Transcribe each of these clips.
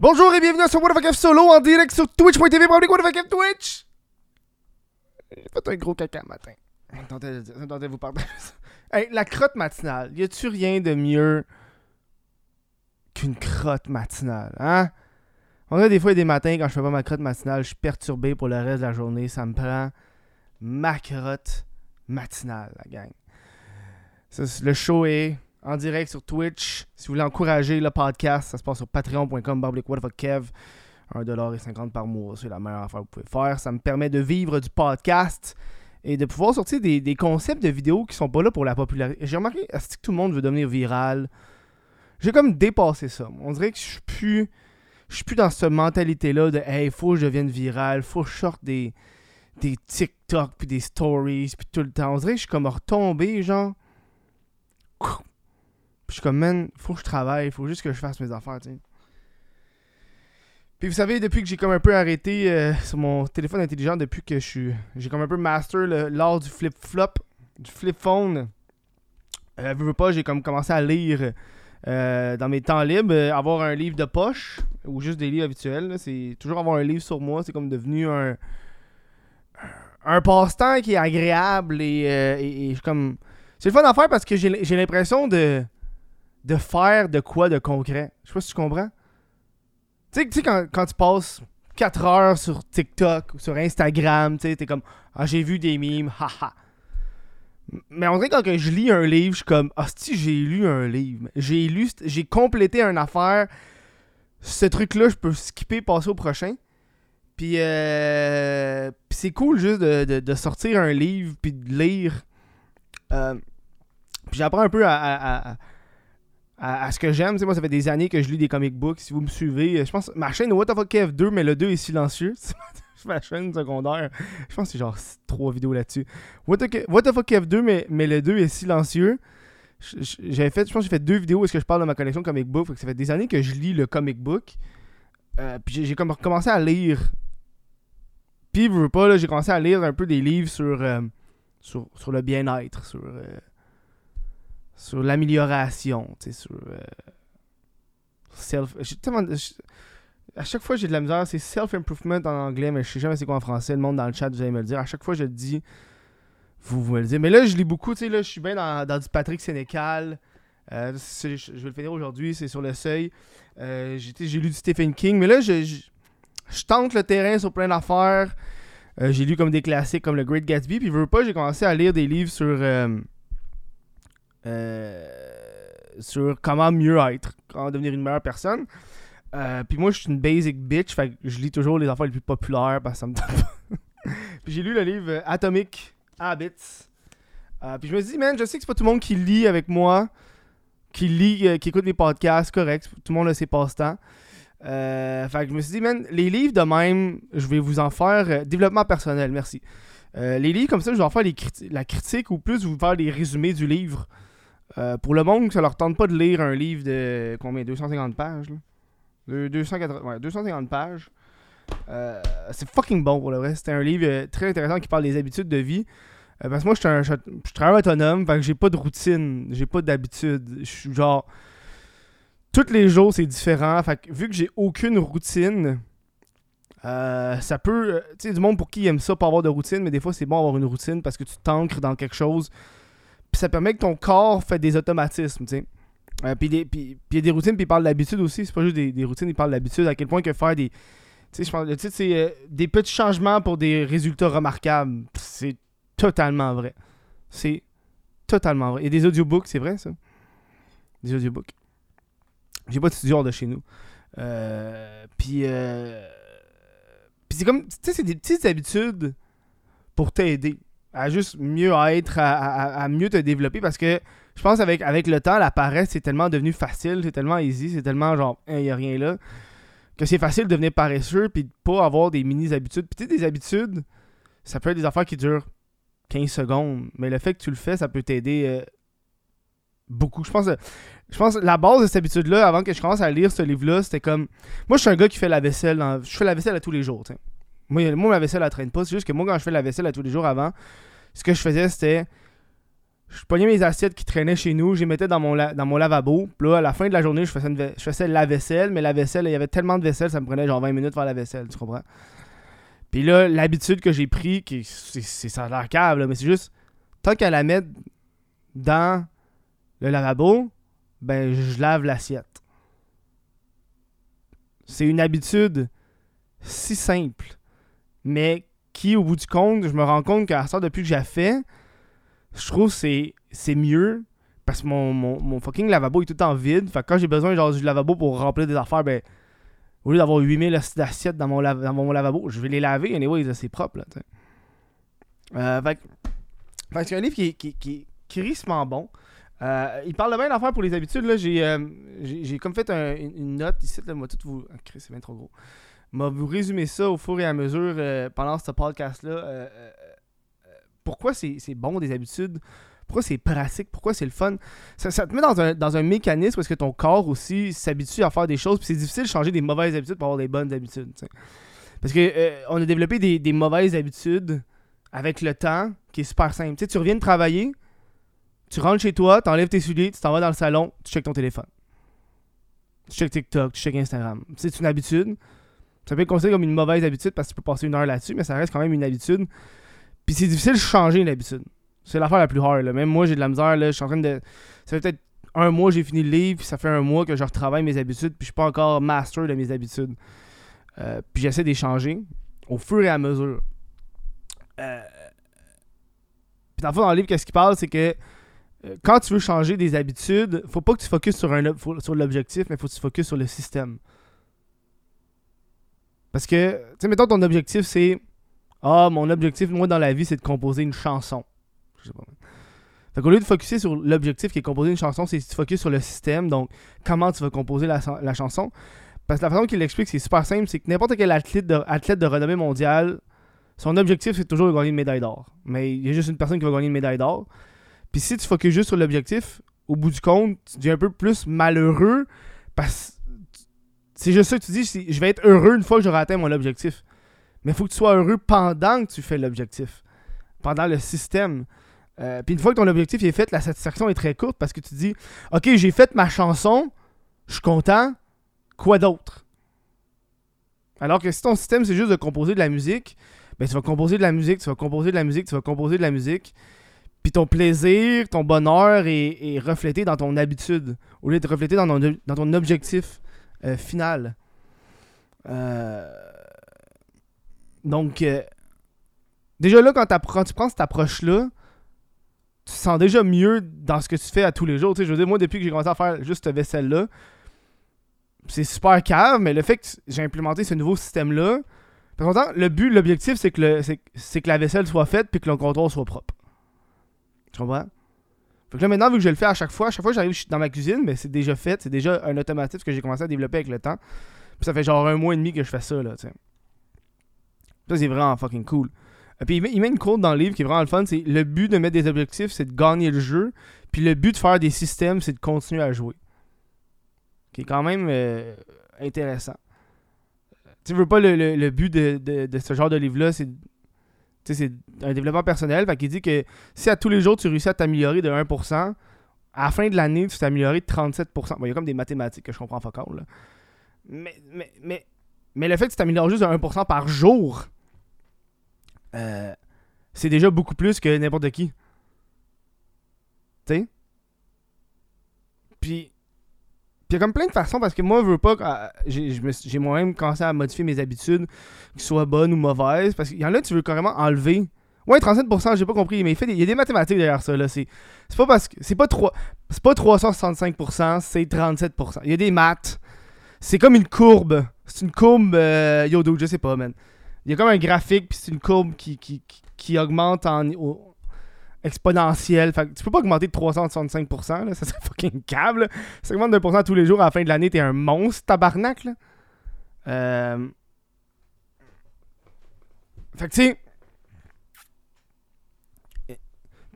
Bonjour et bienvenue sur What the Solo en direct sur twitch.tv What the Twitch? J'ai fait un gros caca matin. Attendez, attendez, vous parler. Hey, la crotte matinale. Y a-tu rien de mieux qu'une crotte matinale, hein? On a des fois des matins quand je fais pas ma crotte matinale, je suis perturbé pour le reste de la journée. Ça me prend ma crotte matinale, la gang. Le show est en direct sur Twitch. Si vous voulez encourager le podcast, ça se passe sur patreon.com Kev. 1,50$ par mois, c'est la meilleure affaire que vous pouvez faire. Ça me permet de vivre du podcast et de pouvoir sortir des, concepts de vidéos qui sont pas là pour la popularité. J'ai remarqué que tout le monde veut devenir viral? J'ai comme dépassé ça. On dirait que je suis plus. Je suis plus dans cette mentalité-là de Hey, faut que je devienne viral, faut que je sorte des, des TikTok puis des stories puis tout le temps. On dirait que je suis comme retombé, genre. Je suis comme, man, faut que je travaille, faut juste que je fasse mes affaires, tu. Puis vous savez, depuis que j'ai comme un peu arrêté euh, sur mon téléphone intelligent, depuis que je suis. J'ai comme un peu master l'art du flip-flop, du flip-phone. Euh, pas, j'ai comme commencé à lire euh, dans mes temps libres, euh, avoir un livre de poche, ou juste des livres habituels. C'est toujours avoir un livre sur moi, c'est comme devenu un. Un passe-temps qui est agréable et, et- et comme. C'est le fun à faire parce que j'ai l'impression de. De faire de quoi de concret. Je sais pas si tu comprends. Tu sais- quand, quand tu passes 4 heures sur TikTok ou sur Instagram, tu sais, t'es comme Ah, j'ai vu des mimes, haha. Mais on dirait quand je lis un livre, je suis comme Ah, si j'ai lu un livre. J'ai lu, j'ai complété une affaire. Ce truc-là, je peux skipper, passer au prochain. Puis, euh, c'est cool juste de, de- sortir un livre puis de lire. Euh, puis j'apprends un peu à- à- ce que j'aime. Moi, ça fait des années que je lis des comic books. Si vous me suivez, euh, je pense ma chaîne What the fuck Kev 2, mais le 2 est silencieux. Ma chaîne secondaire. Je pense que c'est genre 3 vidéos là-dessus. What What the fuck Kev 2, mais, le 2 est silencieux. J'avais fait, je pense que j'ai fait deux vidéos où que je parle de ma collection comic book. Fait que ça fait des années que je lis le comic book. Euh, puis j'ai- comme recommencé à lire. Puis, veux pas, j'ai commencé à lire un peu des livres sur, euh, sur, le bien-être, sur, sur l'amélioration, tu sais, sur euh, self. tellement à chaque fois, j'ai de la misère, c'est self-improvement en anglais, mais je sais jamais c'est quoi en français. Le monde dans le chat, vous allez me le dire. À chaque fois, je le dis, vous, vous me le dites. Mais là, je lis beaucoup, tu sais, là, je suis bien dans, dans du Patrick Sénécal. Euh, je, vais le finir aujourd'hui, c'est sur le seuil. Euh, j'ai lu du Stephen King, mais là, je, je, tente le terrain sur plein d'affaires. Euh, j'ai lu comme des classiques comme le Great Gatsby, puis je veux pas, j'ai commencé à lire des livres sur sur comment mieux être, comment devenir une meilleure personne. Euh, puis moi, je suis une basic bitch, fait que je lis toujours les affaires les plus populaires parce que ça me pas. puis j'ai lu le livre euh, Atomic Habits. Euh, puis je me dit, man, je sais que c'est pas tout le monde qui lit avec moi, qui lit, euh, qui écoute mes podcasts, correct. Tout le monde a ses passe-temps. Euh, fait que je me suis dit, man, les livres de même, je vais vous en faire. euh, développement personnel, merci. Euh, les livres comme ça, je vais en faire les la critique ou plus vous faire des résumés du livre. Euh, pour le monde, ça leur tente pas de lire un livre de combien 250 pages là? De- 280, ouais, 250 pages. Euh, c'est fucking bon pour le vrai. C'était un livre euh, très intéressant qui parle des habitudes de vie. Euh, parce que moi, je suis un- autonome, fait que j'ai pas de routine, j'ai pas d'habitude. Je suis genre. Tous les jours, c'est différent. Fait que vu que j'ai aucune routine, ça peut. Tu sais, du monde pour qui aime ça, pas avoir de routine, mais des fois, c'est bon d'avoir une routine parce que tu t'ancres dans quelque chose. Puis ça permet que ton corps fait des automatismes, tu sais. Euh, puis il y a des routines, puis il parle d'habitude aussi. C'est pas juste des, routines, il parle d'habitude. À quel point que faire des. Tu sais, je pense. C'est euh, Des petits changements pour des résultats remarquables. C'est totalement vrai. C'est totalement vrai. A des audiobooks, c'est vrai ça? Des audiobooks. J'ai pas de studio hors de chez nous. Euh, puis. euh, puis c'est comme. Tu sais, c'est des petites habitudes pour t'aider à juste mieux être, à, à- mieux te développer parce que je pense avec, avec le temps, la paresse, c'est tellement devenu facile, c'est tellement easy, c'est tellement genre, il n'y a rien là, que c'est facile de devenir paresseux puis de pas avoir des mini-habitudes. Puis des habitudes, ça peut être des affaires qui durent 15 secondes, mais le fait que tu le fais, ça peut t'aider euh, beaucoup. Je pense, euh, je pense la base de cette habitude-là, avant que je commence à lire ce livre-là, c'était comme. Moi, je suis un gars qui fait la vaisselle. Je fais la vaisselle à tous les jours. tu sais. Moi, moi, ma vaisselle, elle traîne pas. C'est juste que moi, quand je fais la vaisselle à tous les jours avant, ce que je faisais, c'était. je pognais mes assiettes qui traînaient chez nous, je les mettais dans mon, dans mon lavabo. Puis là, à la fin de la journée, je faisais, je faisais la vaisselle, mais la vaisselle, il y avait tellement de vaisselle, ça me prenait genre 20 minutes faire la vaisselle, tu comprends? Puis là, l'habitude que j'ai pris, qui c'est, ça a l'air câble, mais c'est juste, tant qu'à la mettre dans le lavabo, ben je lave l'assiette. C'est une habitude si simple, mais qui, au bout du compte, je me rends compte qu'à ça, depuis que j'ai fait, je trouve que c'est mieux parce que mon, mon, fucking lavabo est tout temps vide. Fait que quand j'ai besoin genre, du lavabo pour remplir des affaires, ben, au lieu d'avoir 8000 assiettes dans mon, dans mon lavabo, je vais les laver. Anyway, c'est propre. Là, euh, fait, fait c'est un livre qui, qui, qui, est bon. Euh, il parle de bien d'affaires pour les habitudes. Euh, j'ai, comme fait une note ici. Là, moi, tout vous. Ah, c'est bien trop gros. M'a vous résumer ça au fur et à mesure euh, pendant ce podcast-là. pourquoi c'est, bon des habitudes? Pourquoi c'est pratique? Pourquoi c'est le fun? Ça, te met dans un, dans un mécanisme parce que ton corps aussi s'habitue à faire des choses. Puis c'est difficile de changer des mauvaises habitudes pour avoir des bonnes habitudes. Parce que on a développé des, des mauvaises habitudes avec le temps qui est super simple. Tu, sais, tu reviens de travailler tu rentres chez toi, t'enlèves tes souliers, tu t'en vas dans le salon, tu checkes ton téléphone. Tu checkes TikTok, tu checkes Instagram. C'est une habitude. Ça peut être considéré comme une mauvaise habitude parce que tu peux passer une heure là-dessus, mais ça reste quand même une habitude. Puis c'est difficile de changer une habitude. C'est l'affaire la plus hard. Même moi, j'ai de la misère. Là. Je suis en train de. Ça fait peut-être un mois j'ai fini le livre, puis ça fait un mois que je retravaille mes habitudes, puis je suis pas encore master de mes habitudes. Euh, puis j'essaie d'échanger au fur et à mesure. Euh, puis dans le fond, dans le livre, qu'est-ce qu'il parle, c'est que euh, quand tu veux changer des habitudes, faut pas que tu focuses sur, sur l'objectif, mais faut que tu focuses sur le système. Parce que, tu sais, mettons ton objectif, c'est Ah, mon objectif, moi, dans la vie, c'est de composer une chanson. Je sais pas. Fait qu'au lieu de focuser sur l'objectif qui est composer une chanson, c'est tu focuses sur le système, donc comment tu vas composer la, chanson. Parce que la façon qu'il l'explique, c'est super simple, c'est que n'importe quel athlète de, athlète de renommée mondiale, son objectif, c'est toujours de gagner une médaille d'or. Mais il y a juste une personne qui va gagner une médaille d'or. Puis si tu focuses juste sur l'objectif, au bout du compte, tu deviens un peu plus malheureux parce c'est juste ça que tu dis, je vais être heureux une fois que j'aurai atteint mon objectif. Mais il faut que tu sois heureux pendant que tu fais l'objectif. Pendant le système. Euh, puis une fois que ton objectif est fait, la satisfaction est très courte parce que tu dis Ok, j'ai fait ma chanson, je suis content, quoi d'autre? Alors que si ton système c'est juste de composer de la musique, ben tu vas composer de la musique, tu vas composer de la musique, tu vas composer de la musique. Puis ton plaisir, ton bonheur est, reflété dans ton habitude, au lieu de ton, dans ton objectif euh, final. Euh, donc, euh, déjà là, quand, tu prends cette approche-là, tu sens déjà mieux dans ce que tu fais à tous les jours. je veux dire, moi, depuis que j'ai commencé à faire juste cette vaisselle-là, c'est super cave, mais le fait que j'ai implémenté ce nouveau système-là, le but, l'objectif, c'est que, que la vaisselle soit faite puis que le comptoir soit propre. Tu comprends? Fait que là, maintenant, vu que je le fais à chaque fois, à chaque fois que j'arrive dans ma cuisine, mais c'est déjà fait, c'est déjà un automatisme que j'ai commencé à développer avec le temps. Puis ça fait genre un mois et demi que je fais ça, là, tu sais. Ça, c'est vraiment fucking cool. Et puis, il met, une quote dans le livre qui est vraiment le fun, c'est le but de mettre des objectifs, c'est de gagner le jeu. Puis le but de faire des systèmes, c'est de continuer à jouer. Qui est quand même euh, intéressant. Tu veux pas le, le, but de, de, de, ce genre de livre-là, c'est c'est un développement personnel. Fait qu'il dit que si à tous les jours tu réussis à t'améliorer de 1%, à la fin de l'année, tu t'es de 37%. Bon, il y a comme des mathématiques que je comprends pas là. Mais, mais, mais, mais le fait que tu t'améliores juste de 1% par jour, euh, c'est déjà beaucoup plus que n'importe qui. Tu sais? Puis, a comme plein de façons parce que moi, je veux pas. Ah, j'ai moi-même commencé à modifier mes habitudes, qu'elles soient bonnes ou mauvaises. Parce qu'il y en a, tu veux carrément enlever. Ouais, 37%, j'ai pas compris, mais il, y a des mathématiques derrière ça. C'est pas parce que. C'est pas, 3, pas 365%, c'est 37%. Il y a des maths. C'est comme une courbe. C'est une courbe. Euh, Yodo, je sais pas, man. Il y a comme un graphique, puis c'est une courbe qui, qui, qui, augmente en, exponentielle. Tu peux pas augmenter de 365%, là, ça serait fucking câble. Si tu augmentes de 1% tous les jours à la fin de l'année, t'es un monstre, tabarnak. Là. Euh... Fait que tu sais.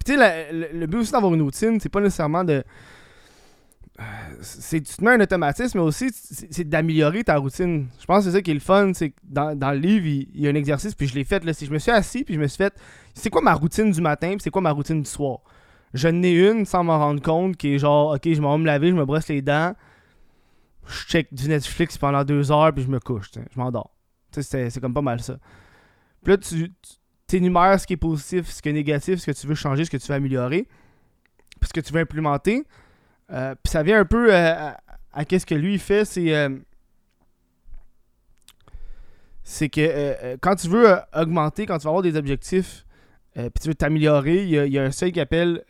tu sais, le, but aussi d'avoir une routine, c'est pas nécessairement de c'est tu te mets un automatisme, mais aussi c'est d'améliorer ta routine. Je pense que c'est ça qui est le fun, c'est dans, dans, le livre, il, y a un exercice, puis je l'ai fait. Là, si je me suis assis, puis je me suis fait, c'est quoi ma routine du matin, puis c'est quoi ma routine du soir? je n'ai une sans m'en rendre compte qui est genre, ok, je m'en vais me laver, je me brosse les dents, je check du Netflix pendant deux heures, puis je me couche, je m'endors. C'est comme pas mal ça. Puis là, tu, tu énumères ce qui est positif, ce qui est négatif, ce que tu veux changer, ce que tu veux améliorer, puis ce que tu veux implémenter. Euh, puis ça vient un peu euh, à, qu'est-ce que lui il fait, c'est euh, que quand tu veux augmenter, quand tu vas avoir des objectifs, puis tu veux t'améliorer, il y, a un seuil qui appelle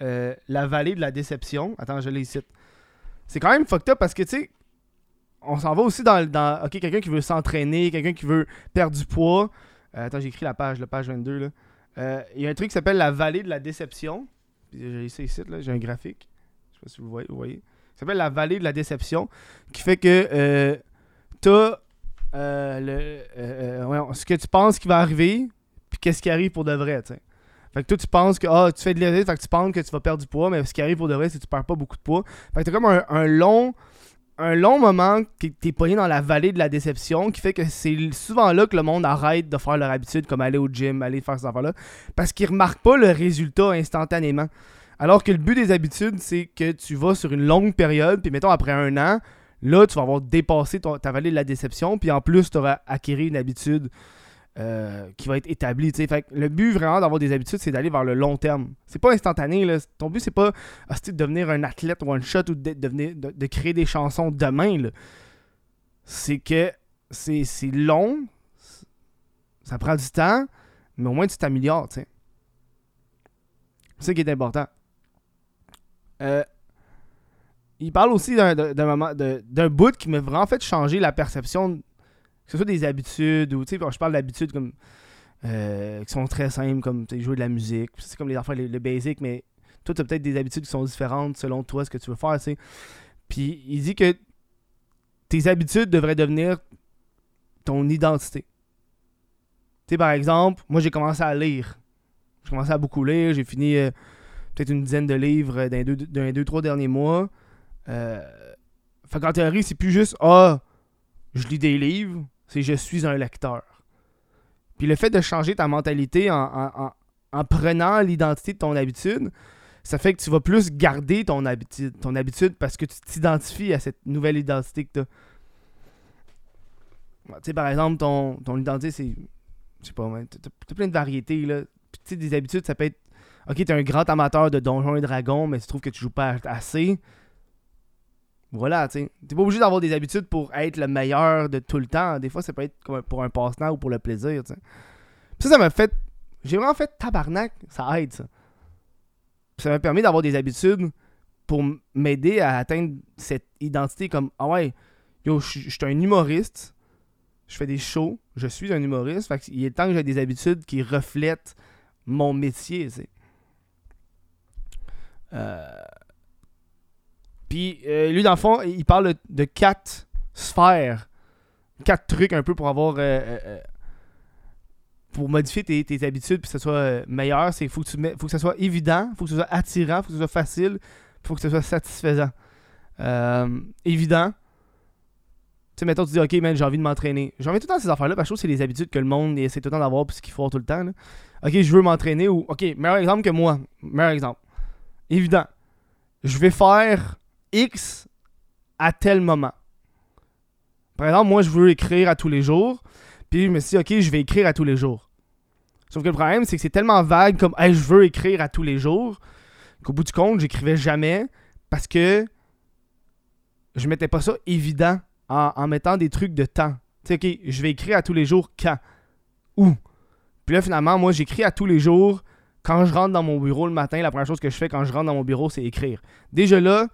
la vallée de la déception. Attends, je l'ai cite. C'est quand même fucked up parce que tu sais, on s'en va aussi dans, dans ok quelqu'un qui veut s'entraîner, quelqu'un qui veut perdre du poids. attends, j'ai écrit la page, la page 22 là. Il y a un truc qui s'appelle la vallée de la déception. J'ai ici, là, j'ai un graphique si vous voyez. Ça s'appelle la vallée de la déception, qui fait que euh, tu as euh, le, euh, ce que tu penses qui va arriver, puis qu'est-ce qui arrive pour de vrai, tu Fait que toi, tu penses que ah, tu fais de l'érite, fait que tu penses que tu vas perdre du poids, mais ce qui arrive pour de vrai, c'est que tu perds pas beaucoup de poids. Fait que t'as comme un, long un long moment que t'es pogné dans la vallée de la déception qui fait que c'est souvent là que le monde arrête de faire leur habitude comme aller au gym, aller faire ces affaires-là parce qu'ils remarquent pas le résultat instantanément. Alors que le but des habitudes, c'est que tu vas sur une longue période, puis mettons après un an, là, tu vas avoir dépassé ta vallée de la déception, puis en plus, tu auras acquis une habitude euh, qui va être établie. Le but vraiment d'avoir des habitudes, c'est d'aller vers le long terme. C'est pas instantané. Ton but, c'est pas ah, de devenir un athlète one shot ou de, devenir, de, créer des chansons demain. C'est que c'est long, ça prend du temps, mais au moins tu t'améliores. C'est ça qui est important. Euh, il parle aussi d'un moment d'un bout qui m'a vraiment fait changer la perception, que ce soit des habitudes ou, tu sais, je parle d'habitudes comme euh, qui sont très simples, comme jouer de la musique, c'est comme les enfants, le, basic, mais toi, tu as peut-être des habitudes qui sont différentes selon toi, ce que tu veux faire, tu sais. Puis il dit que tes habitudes devraient devenir ton identité. Tu sais, par exemple, moi, j'ai commencé à lire. J'ai commencé à beaucoup lire, j'ai fini. Euh, peut-être une dizaine de livres dans les deux, dans deux trois derniers mois. Euh, fait qu'en théorie, c'est plus juste Ah, je lis des livres, c'est je suis un lecteur. Puis le fait de changer ta mentalité en, prenant l'identité de ton habitude, ça fait que tu vas plus garder ton habitude, ton habitude parce que tu t'identifies à cette nouvelle identité que tu as. Tu sais, par exemple, ton, ton identité, c'est. Je sais pas, tu as plein de variétés, là. Puis, tu sais, des habitudes, ça peut être ok, t'es un grand amateur de Donjons et Dragons, mais tu trouves que tu joues pas assez. Voilà, tu. T'es pas obligé d'avoir des habitudes pour être le meilleur de tout le temps. Des fois, ça peut être comme pour un passe-temps ou pour le plaisir, tu sais. Ça, ça m'a fait. J'ai vraiment fait tabarnak. Ça aide, ça. ça m'a permis d'avoir des habitudes pour m'aider à atteindre cette identité comme Ah ouais, yo, je suis un humoriste. Je fais des shows. Je suis un humoriste. Fait il est temps que j'ai des habitudes qui reflètent mon métier, tu sais. Euh, puis euh, lui, dans le fond, il parle de quatre sphères, quatre trucs un peu pour avoir. Euh, pour modifier tes, habitudes puis que ça soit meilleur. C'est faut que, tu faut que ça soit évident, faut que ce soit attirant, faut que ce soit facile, faut que ce soit satisfaisant. évident. Tu sais, mettons, tu dis, OK, man, j'ai envie de m'entraîner. J'ai envie tout le temps ces affaires-là, parce que je trouve que c'est les habitudes que le monde essaie tout le temps d'avoir, puis ce qu'il faut tout le temps. OK, je veux m'entraîner, ou OK, meilleur exemple que moi. Meilleur exemple évident. Je vais faire X à tel moment. Par exemple, moi, je veux écrire à tous les jours. Puis je me suis dit, OK, je vais écrire à tous les jours. Sauf que le problème, c'est que c'est tellement vague comme je veux écrire à tous les jours qu'au bout du compte, j'écrivais jamais parce que je mettais pas ça évident en, mettant des trucs de temps. Tu sais, OK, je vais écrire à tous les jours quand? Où? Puis là, finalement, moi, j'écris à tous les jours quand je rentre dans mon bureau le matin, la première chose que je fais quand je rentre dans mon bureau, c'est écrire. Déjà là,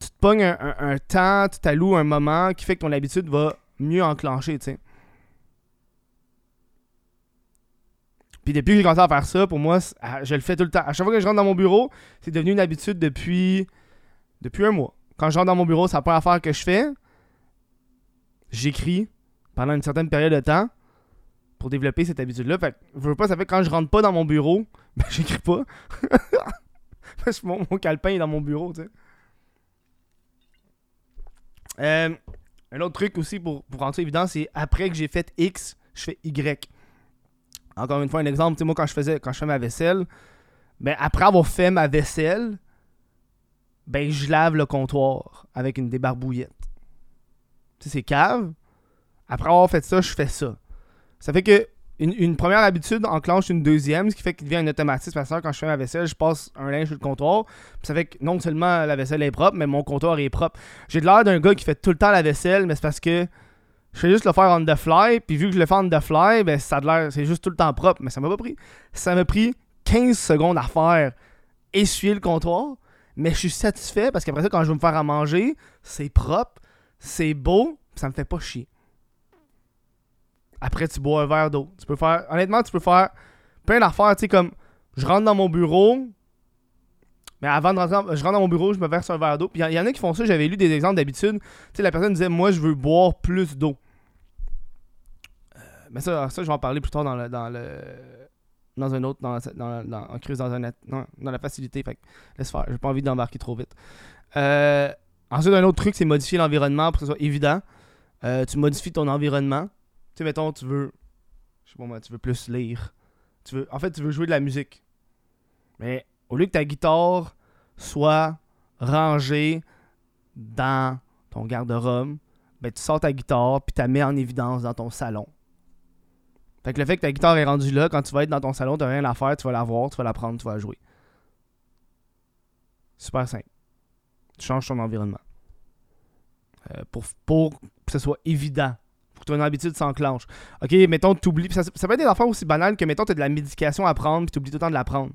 tu te pognes un, temps, tu t'alloues un moment qui fait que ton habitude va mieux enclencher, tu sais. Puis depuis que j'ai commencé à faire ça, pour moi, je le fais tout le temps. À chaque fois que je rentre dans mon bureau, c'est devenu une habitude depuis, depuis un mois. Quand je rentre dans mon bureau, c'est la première affaire que je fais. J'écris pendant une certaine période de temps pour développer cette habitude-là. Fait pas, ça fait que quand je rentre pas dans mon bureau, ben j'écris pas. Parce que mon, calepin est dans mon bureau. Euh, un autre truc aussi pour, pour rendre ça évident, c'est après que j'ai fait X, je fais Y. Encore une fois, un exemple, tu moi quand je faisais quand je fais ma vaisselle, ben après avoir fait ma vaisselle, ben je lave le comptoir avec une débarbouillette. C'est cave. Après avoir fait ça, je fais ça. Ça fait que une, première habitude enclenche une deuxième, ce qui fait qu'il devient un automatisme. Parce que quand je fais ma vaisselle, je passe un linge sur le comptoir. ça fait que non seulement la vaisselle est propre, mais mon comptoir est propre. J'ai l'air d'un gars qui fait tout le temps la vaisselle, mais c'est parce que je fais juste le faire on the fly. Puis vu que je le fais on the fly, ben ça a l'air, c'est juste tout le temps propre. Mais ça m'a pas pris. Ça m'a pris 15 secondes à faire essuyer le comptoir. Mais je suis satisfait parce qu'après ça, quand je vais me faire à manger, c'est propre, c'est beau, ça me fait pas chier. Après, tu bois un verre d'eau. Tu peux faire. Honnêtement, tu peux faire plein d'affaires. Tu sais, comme je rentre dans mon bureau. Mais avant de rentrer, je rentre dans mon bureau, je me verse un verre d'eau. Puis il y, en a qui font ça. J'avais lu des exemples d'habitude. Tu sais, la personne disait Moi, je veux boire plus d'eau. Euh, mais ça, ça, je vais en parler plus tard dans le. Dans le dans un autre, dans, dans, en crise dans, un, dans, dans la facilité. Fait laisse faire, j'ai pas envie d'embarquer trop vite. Euh, ensuite, un autre truc, c'est modifier l'environnement pour que ce soit évident. Euh, tu modifies ton environnement. Tu sais, mettons, tu veux. Je sais pas moi, tu veux plus lire. Tu veux, en fait, tu veux jouer de la musique. Mais au lieu que ta guitare soit rangée dans ton garde-robe, ben, tu sors ta guitare puis tu la mets en évidence dans ton salon. Fait que le fait que ta guitare est rendue là, quand tu vas être dans ton salon, tu rien à faire, tu vas la voir, tu vas la prendre, tu vas la jouer. Super simple. Tu changes ton environnement. Euh, pour, pour que ce soit évident ton habitude s'enclenche. Ok, mettons, tu oublies. Ça, ça, peut être des affaires aussi banales que, mettons, tu as de la médication à prendre, puis tu oublies tout le temps de la prendre.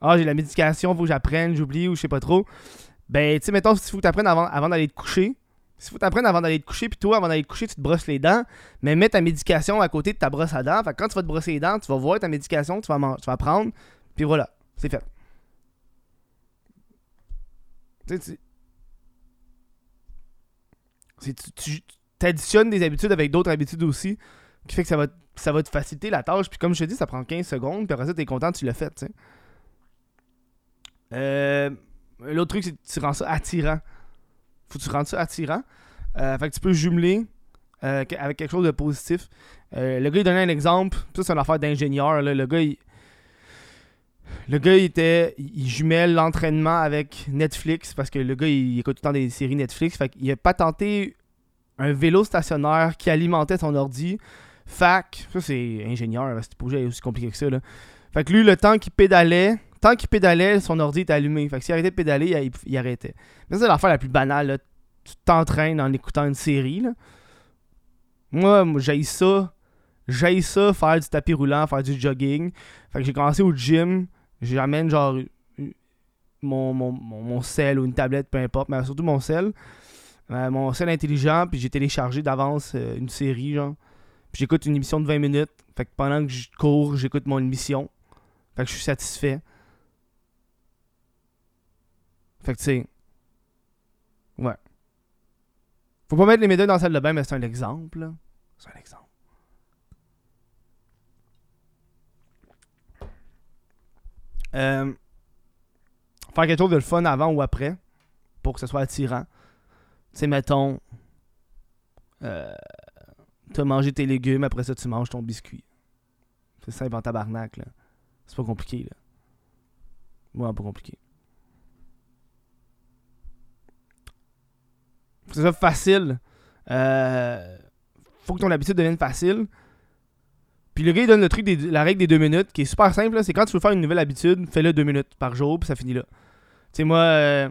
Ah, j'ai la médication, faut que j'apprenne, j'oublie, ou je sais pas trop. Ben, tu sais, mettons, s'il faut que tu apprennes avant, avant d'aller te coucher. S'il faut que tu apprennes avant d'aller te coucher, puis toi, avant d'aller te coucher, tu te brosses les dents, mais mets ta médication à côté de ta brosse à dents. Fait que quand tu vas te brosser les dents, tu vas voir ta médication, tu vas, tu vas prendre, puis voilà, c'est fait. Tu sais, tu, t'additionnes des habitudes avec d'autres habitudes aussi, qui fait que ça va, ça va te faciliter la tâche. Puis comme je te dis, ça prend 15 secondes, puis après ça, t'es content, tu l'as fait. Euh, L'autre truc, c'est que tu rends ça attirant. Faut que tu rendes ça attirant. Euh, fait que tu peux jumeler euh, avec quelque chose de positif. Le gars, il donnait un exemple. Ça, c'est une affaire d'ingénieur. Le gars, il, le gars, il était. Il jumelle l'entraînement avec Netflix parce que le gars, il écoute tout le temps des séries Netflix. Fait qu'il a pas tenté un vélo stationnaire qui alimentait son ordi. Fac, ça c'est ingénieur, c'est pas aussi compliqué que ça. Là. Fait que lui, le temps qu'il pédalait, tant qu'il pédalait, son ordi était allumé. Fait que s'il arrêtait de pédaler, il, arrêtait. Mais c'est l'affaire la plus banale. Là. Tu t'entraînes en écoutant une série. Là. Moi, j'ai ça. J'ai ça, faire du tapis roulant, faire du jogging. Fait que j'ai commencé au gym. J'amène genre mon, mon, mon sel ou une tablette, peu importe, mais surtout mon sel. Euh, mon seul intelligent, puis j'ai téléchargé d'avance euh, une série, genre. Puis j'écoute une émission de 20 minutes. Fait que pendant que je cours, j'écoute mon émission. Fait que je suis satisfait. Fait que tu sais. Ouais. Faut pas mettre les médailles dans la salle de bain, mais c'est un exemple. C'est un exemple. Euh, faire quelque chose de le fun avant ou après pour que ce soit attirant. Sais, mettons, euh, tu as mangé tes légumes, après ça, tu manges ton biscuit. C'est simple en tabarnak, là. C'est pas compliqué, là. Vraiment pas compliqué. C'est ça, facile. Euh, faut que ton habitude devienne facile. Puis le gars, il donne le truc, des, la règle des deux minutes, qui est super simple. C'est quand tu veux faire une nouvelle habitude, fais-le deux minutes par jour, puis ça finit là. Tu sais, moi, euh,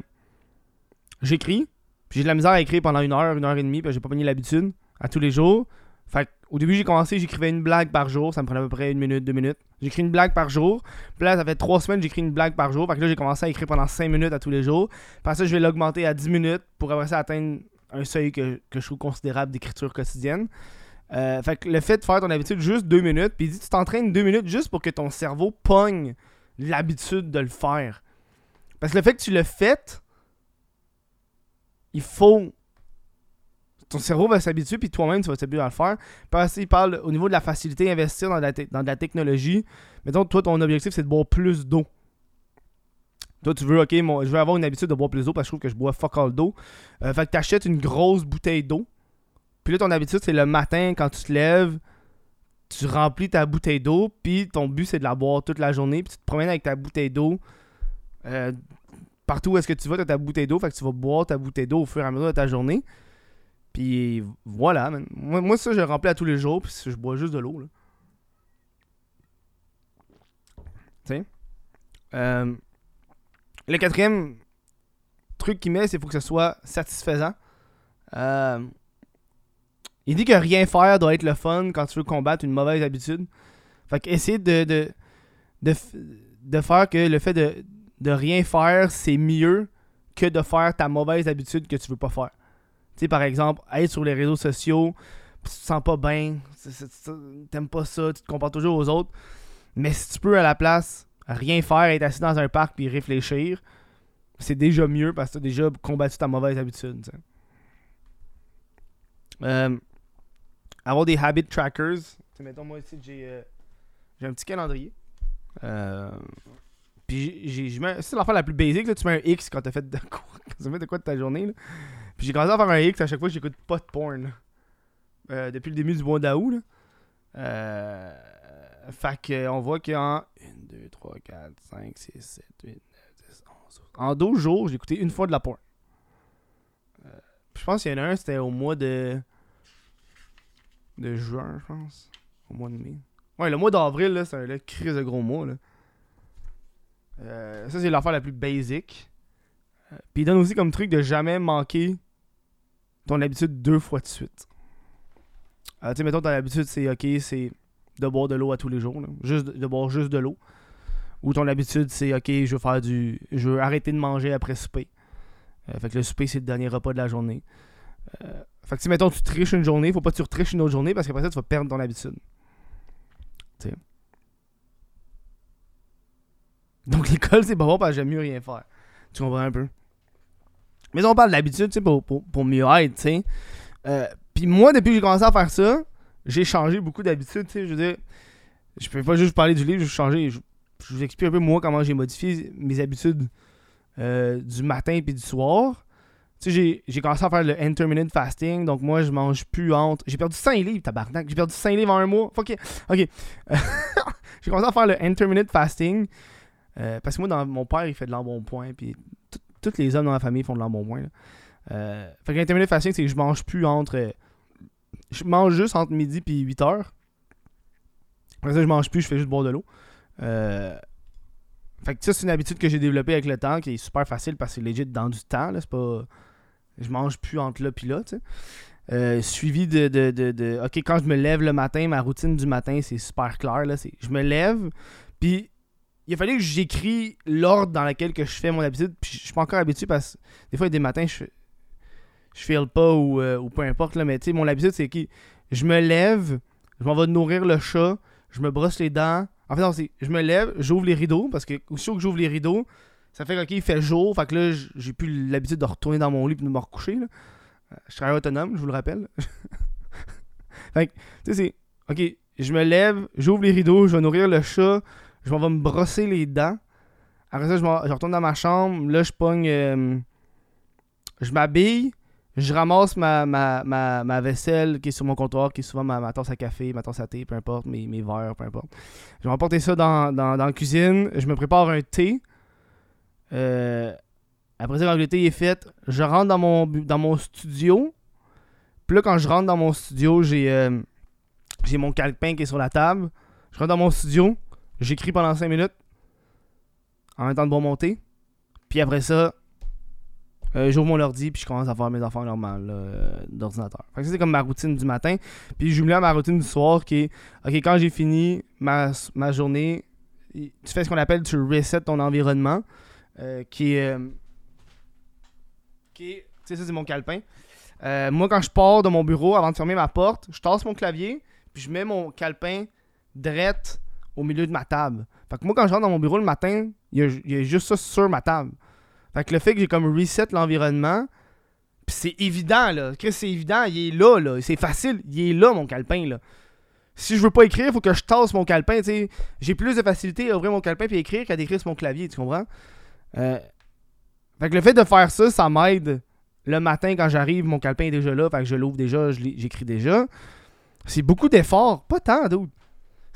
j'écris. Puis j'ai de la misère à écrire pendant une heure, une heure et demie, puis j'ai pas pris l'habitude à tous les jours. Fait au début, j'ai commencé, j'écrivais une blague par jour. Ça me prenait à peu près une minute, deux minutes. J'écris une blague par jour. Puis là, ça fait trois semaines, j'écris une blague par jour. Fait que là, j'ai commencé à écrire pendant cinq minutes à tous les jours. Puis ça, je vais l'augmenter à dix minutes pour après ça atteindre un seuil que, je trouve considérable d'écriture quotidienne. Euh, fait que le fait de faire ton habitude juste deux minutes, puis tu t'entraînes deux minutes juste pour que ton cerveau pogne l'habitude de le faire. Parce que le fait que tu le fait, il faut. Ton cerveau va s'habituer, puis toi-même, tu vas t'habituer à le faire. Parce qu'il parle au niveau de la facilité d'investir dans, de la technologie. Mettons, toi, ton objectif, c'est de boire plus d'eau. Toi, tu veux, ok, moi, je veux avoir une habitude de boire plus d'eau parce que je trouve que je bois fuck all d'eau. Euh, fait que tu achètes une grosse bouteille d'eau. Puis là, ton habitude, c'est le matin, quand tu te lèves, tu remplis ta bouteille d'eau. Puis ton but, c'est de la boire toute la journée. Puis tu te promènes avec ta bouteille d'eau. Euh, partout où est-ce que tu vas, tu as ta bouteille d'eau, fait que tu vas boire ta bouteille d'eau au fur et à mesure de ta journée. Puis voilà, man. Moi, ça, je remplis à tous les jours, puis je bois juste de l'eau, là. Tu sais? Euh, le quatrième truc qu'il met, c'est qu'il faut que ce soit satisfaisant. Euh, il dit que rien faire doit être le fun quand tu veux combattre une mauvaise habitude. Fait que essayer de, de, de, de faire que le fait de, de rien faire, c'est mieux que de faire ta mauvaise habitude que tu veux pas faire. Tu sais, par exemple, être sur les réseaux sociaux, tu te sens pas bien, t'aimes pas ça, tu te compares toujours aux autres. Mais si tu peux à la place rien faire, être assis dans un parc puis réfléchir, c'est déjà mieux parce que tu as déjà combattu ta mauvaise habitude. Euh, avoir des habit trackers. Mettons, moi ici, j'ai euh, un petit calendrier. Euh, puis j'ai, c'est l'affaire la plus basique, là, tu mets un X quand t'as fait de quoi, quand t'as fait de quoi de ta journée. Là. Puis j'ai commencé à faire un X à chaque fois que j'écoute pas de porn. Euh, depuis le début du mois d'août. Là. Euh, fait qu'on voit qu'en 1, 2, 3, 4, 5, 6, 7, 8, 9, 10, 11, 12. En 12 jours, j'ai écouté une fois de la porn. Euh, je pense qu'il y en a un, c'était au mois de. de juin, je pense. Au mois de mai. Ouais, le mois d'avril, là, c'est un crise de gros mois. Là. Euh, ça, c'est l'affaire la plus basique. Euh, Puis il donne aussi comme truc de jamais manquer ton habitude deux fois de suite. Euh, tu sais, mettons, ton habitude, c'est ok, c'est de boire de l'eau à tous les jours. Juste de, boire juste de l'eau. Ou ton habitude, c'est ok, je veux faire du. Je veux arrêter de manger après souper. Euh, fait que le souper, c'est le dernier repas de la journée. Fait que si, mettons, tu triches une journée, faut pas que tu retriches une autre journée parce qu'après ça, tu vas perdre ton habitude. Tu sais. Donc l'école, c'est pas bon parce que j'aime mieux rien faire. Tu comprends un peu? Mais on parle d'habitude, tu sais, pour, pour, pour mieux être, tu sais. Euh, Puis moi, depuis que j'ai commencé à faire ça, j'ai changé beaucoup d'habitudes, tu sais. Je veux dire, je peux pas juste parler du livre, je vais changer. Je, je vous explique un peu moi comment j'ai modifié mes habitudes euh, du matin puis du soir. Tu sais, j'ai- commencé à faire le intermittent fasting, donc moi, je mange plus entre. J'ai perdu 5 livres, tabarnak. J'ai perdu 5 livres en un mois. Fuck it. Ok. j'ai commencé à faire le intermittent fasting. Euh, parce que moi, dans, mon père, il fait de l'embonpoint, puis tous les hommes dans la famille font de l'embonpoint. Euh, fait que l'intermittent fasting, c'est que je mange plus entre. je mange juste entre midi puis 8 heures. Après ça, je mange plus, je fais juste boire de l'eau. Euh, fait que ça, c'est une habitude que j'ai développée avec le temps, qui est super facile parce que c'est legit dans du temps. Là, c'est pas. Je mange plus entre là puis là. Euh, suivi de, de, de, de- Ok, quand je me lève le matin, ma routine du matin, c'est super clair. Là, c'est, je me lève, puis il a fallu que j'écris l'ordre dans lequel que je fais mon habitude. Puis je suis pas encore habitué parce que des fois, des matins, je je file pas ou, euh, ou peu importe. Là, mais tu sais, mon habitude, c'est que je me lève, je m'en vais nourrir le chat, je me brosse les dents. En fait, non, c'est je me lève, j'ouvre les rideaux parce que aussitôt que j'ouvre les rideaux, ça fait que, ok, il fait jour. Fait que là, j'ai plus l'habitude de retourner dans mon lit et de me recoucher. Là. Euh, Je travaille autonome, je vous le rappelle. fait que, tu sais, c'est. Ok, je me lève, j'ouvre les rideaux, je vais nourrir le chat, je m'en vais me brosser les dents. Après ça, je, retourne dans ma chambre. Là, je pogne. euh, je m'habille. Je ramasse ma, ma, ma, ma vaisselle qui est sur mon comptoir, qui est souvent ma, tasse à café, ma tasse à thé, peu importe, mes, mes verres, peu importe. Je vais emporter ça dans, dans, dans la cuisine. Je me prépare un thé. Euh, après ça, quand le thé est fait, je rentre dans mon, dans mon studio. Puis là, quand je rentre dans mon studio, j'ai euh, j'ai mon calepin qui est sur la table. Je rentre dans mon studio. J'écris pendant 5 minutes. En même temps de bon monter. Puis après ça, euh, j'ouvre mon ordi puis je commence à faire mes affaires normales euh, d'ordinateur. Fait que c'est comme ma routine du matin. Puis je me à ma routine du soir qui est OK, quand j'ai fini ma, ma journée, tu fais ce qu'on appelle tu reset ton environnement. euh, qui est. qui. Tu sais, ça, c'est mon calepin. Moi, quand je pars de mon bureau avant de fermer ma porte, je tasse mon clavier puis je mets mon calepin drette au milieu de ma table. Fait que moi, quand je rentre dans mon bureau le matin, il y a, juste ça sur ma table. Fait que le fait que j'ai comme reset l'environnement, pis c'est évident, là. Chris, c'est évident, il est là, là. C'est facile, il est là, mon calepin, là. Si je veux pas écrire, faut que je tasse mon calepin, tu. J'ai plus de facilité à ouvrir mon calepin et écrire qu'à d'écrire sur mon clavier, tu comprends? Euh, Fait que le fait de faire ça, ça m'aide. Le matin, quand j'arrive, mon calepin est déjà là, fait que je l'ouvre déjà, j'écris déjà. C'est beaucoup d'efforts, pas tant, d'autres.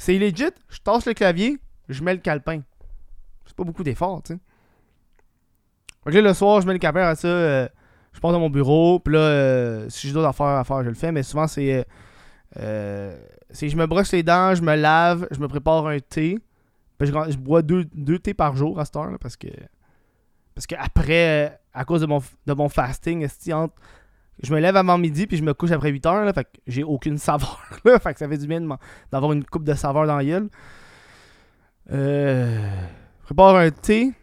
C'est legit, je tasse le clavier, je mets le calepin. C'est pas beaucoup d'efforts, tu sais. Le soir, je mets le capteur à ça. euh, je pars dans mon bureau. Puis là, euh, si j'ai d'autres affaires à faire, je le fais. Mais souvent, c'est. euh, c'est je me brosse les dents, je me lave, je me prépare un thé. Puis je, bois deux, deux thés par jour à cette heure. là, parce que. Parce que après, à cause de mon, de mon fasting, entre- je me lève avant midi puis je me couche après 8 heures. Là, fait que j'ai aucune saveur. Là, fait que ça fait du bien d'avoir une coupe de saveur dans la gueule. Euh, je prépare un thé.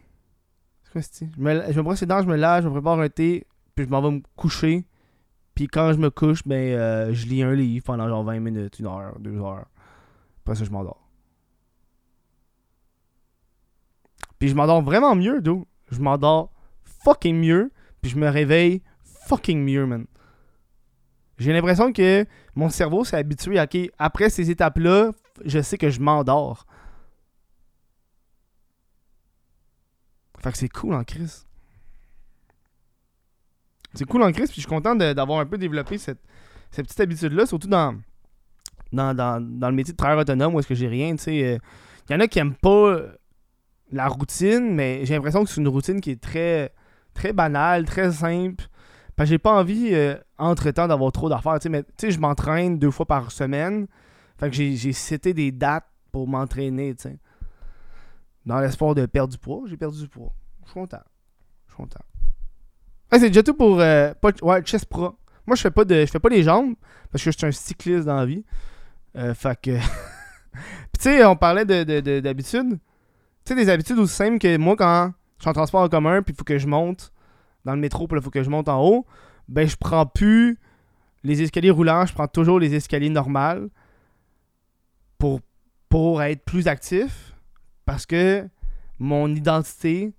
Quoi? Je me, je me brosse les dents, je me lave, je me prépare un thé, puis je m'en vais me coucher. Puis quand je me couche, ben, euh, je lis un livre pendant genre 20 minutes, une heure, deux heures. Après ça, je m'endors. Puis je m'endors vraiment mieux, d'où. Je m'endors fucking mieux, puis je me réveille fucking mieux, man. J'ai l'impression que mon cerveau s'est habitué à, ok, après ces étapes-là, je sais que je m'endors. Fait que c'est cool en crise. C'est cool en crise, puis je suis content d'avoir un peu développé cette, petite habitude-là, surtout dans, le métier de travailleur autonome où est-ce que j'ai rien, tu sais. Il y en a qui aiment pas euh, la routine, mais j'ai l'impression que c'est une routine qui est très banale, très simple. Parce que j'ai pas envie, euh, entre-temps, d'avoir trop d'affaires, tu sais. Mais tu sais, je m'entraîne deux fois par semaine. Fait que j'ai cité des dates pour m'entraîner, tu sais. Dans l'espoir de perdre du poids, j'ai perdu du poids. Je suis content. Je suis content. C'est déjà tout pour euh, pas, ouais, chest pro. Moi, je fais pas de je fais pas les jambes parce que je suis un cycliste dans la vie. Euh, fait que Puis tu sais, on parlait de de- de- d'habitudes. tu sais des habitudes aussi simples que moi quand je suis en transport en commun puis il faut que je monte dans le métro il faut que je monte en haut, ben je prends plus les escaliers roulants, je prends toujours les escaliers normales pour pour être plus actif parce que mon identité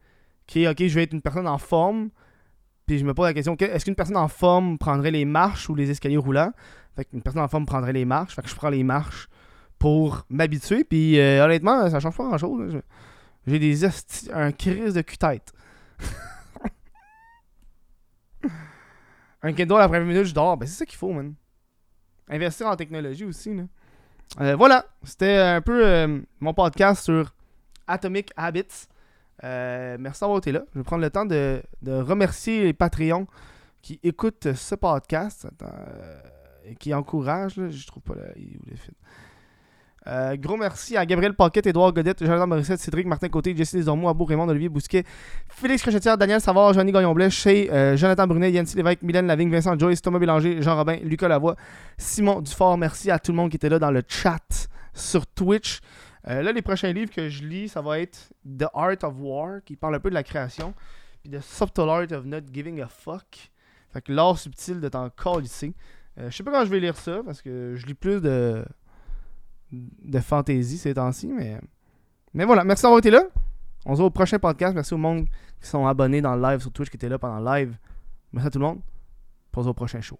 qui est ok, je vais être une personne en forme, puis je me pose la question que- est-ce qu'une personne en forme prendrait les marches ou les escaliers roulants? Fait personne en forme prendrait les marches, fait que je prends les marches pour m'habituer, puis euh, honnêtement, ça change pas grand-chose. J'ai des un crise de cul-tête. un Kindle après 20 minutes, je dors. Ben, c'est ça qu'il faut, man. Investir en technologie aussi, là. Euh, voilà, c'était un peu euh, mon podcast sur Atomic Habits. Euh, merci d'avoir été là. Je vais prendre le temps de, de remercier les Patreons qui écoutent ce podcast et qui encouragent. je trouve pas là, où. Euh, gros merci à Gabriel Paquette, Édouard Godette, Jonathan Morissette, Cédric Martin Côté, Jesse Desormeaux, Abou Raymond, Olivier Bousquet, Félix Crochetière, Daniel Savard, Johnny Gagnon-Blais, Chez, euh, Jonathan Brunet, Yancy Lévesque, Mylène Lavigne, Vincent Joyce, Thomas Bélanger, Jean Robin, Lucas Lavoie, Simon Dufort. Merci à tout le monde qui était là dans le chat sur Twitch. Euh, là, les prochains livres que je lis, ça va être The Art of War, qui parle un peu de la création, puis The Subtle Art of Not Giving a Fuck. Fait que l'art subtil de t'en ici. Euh, je sais pas quand je vais lire ça, parce que je lis plus de de fantasy ces temps-ci, mais mais voilà, merci d'avoir été là. On se voit au prochain podcast. Merci au monde qui sont abonnés dans le live sur Twitch qui était là pendant le live. Merci à tout le monde. On se voit au prochain show.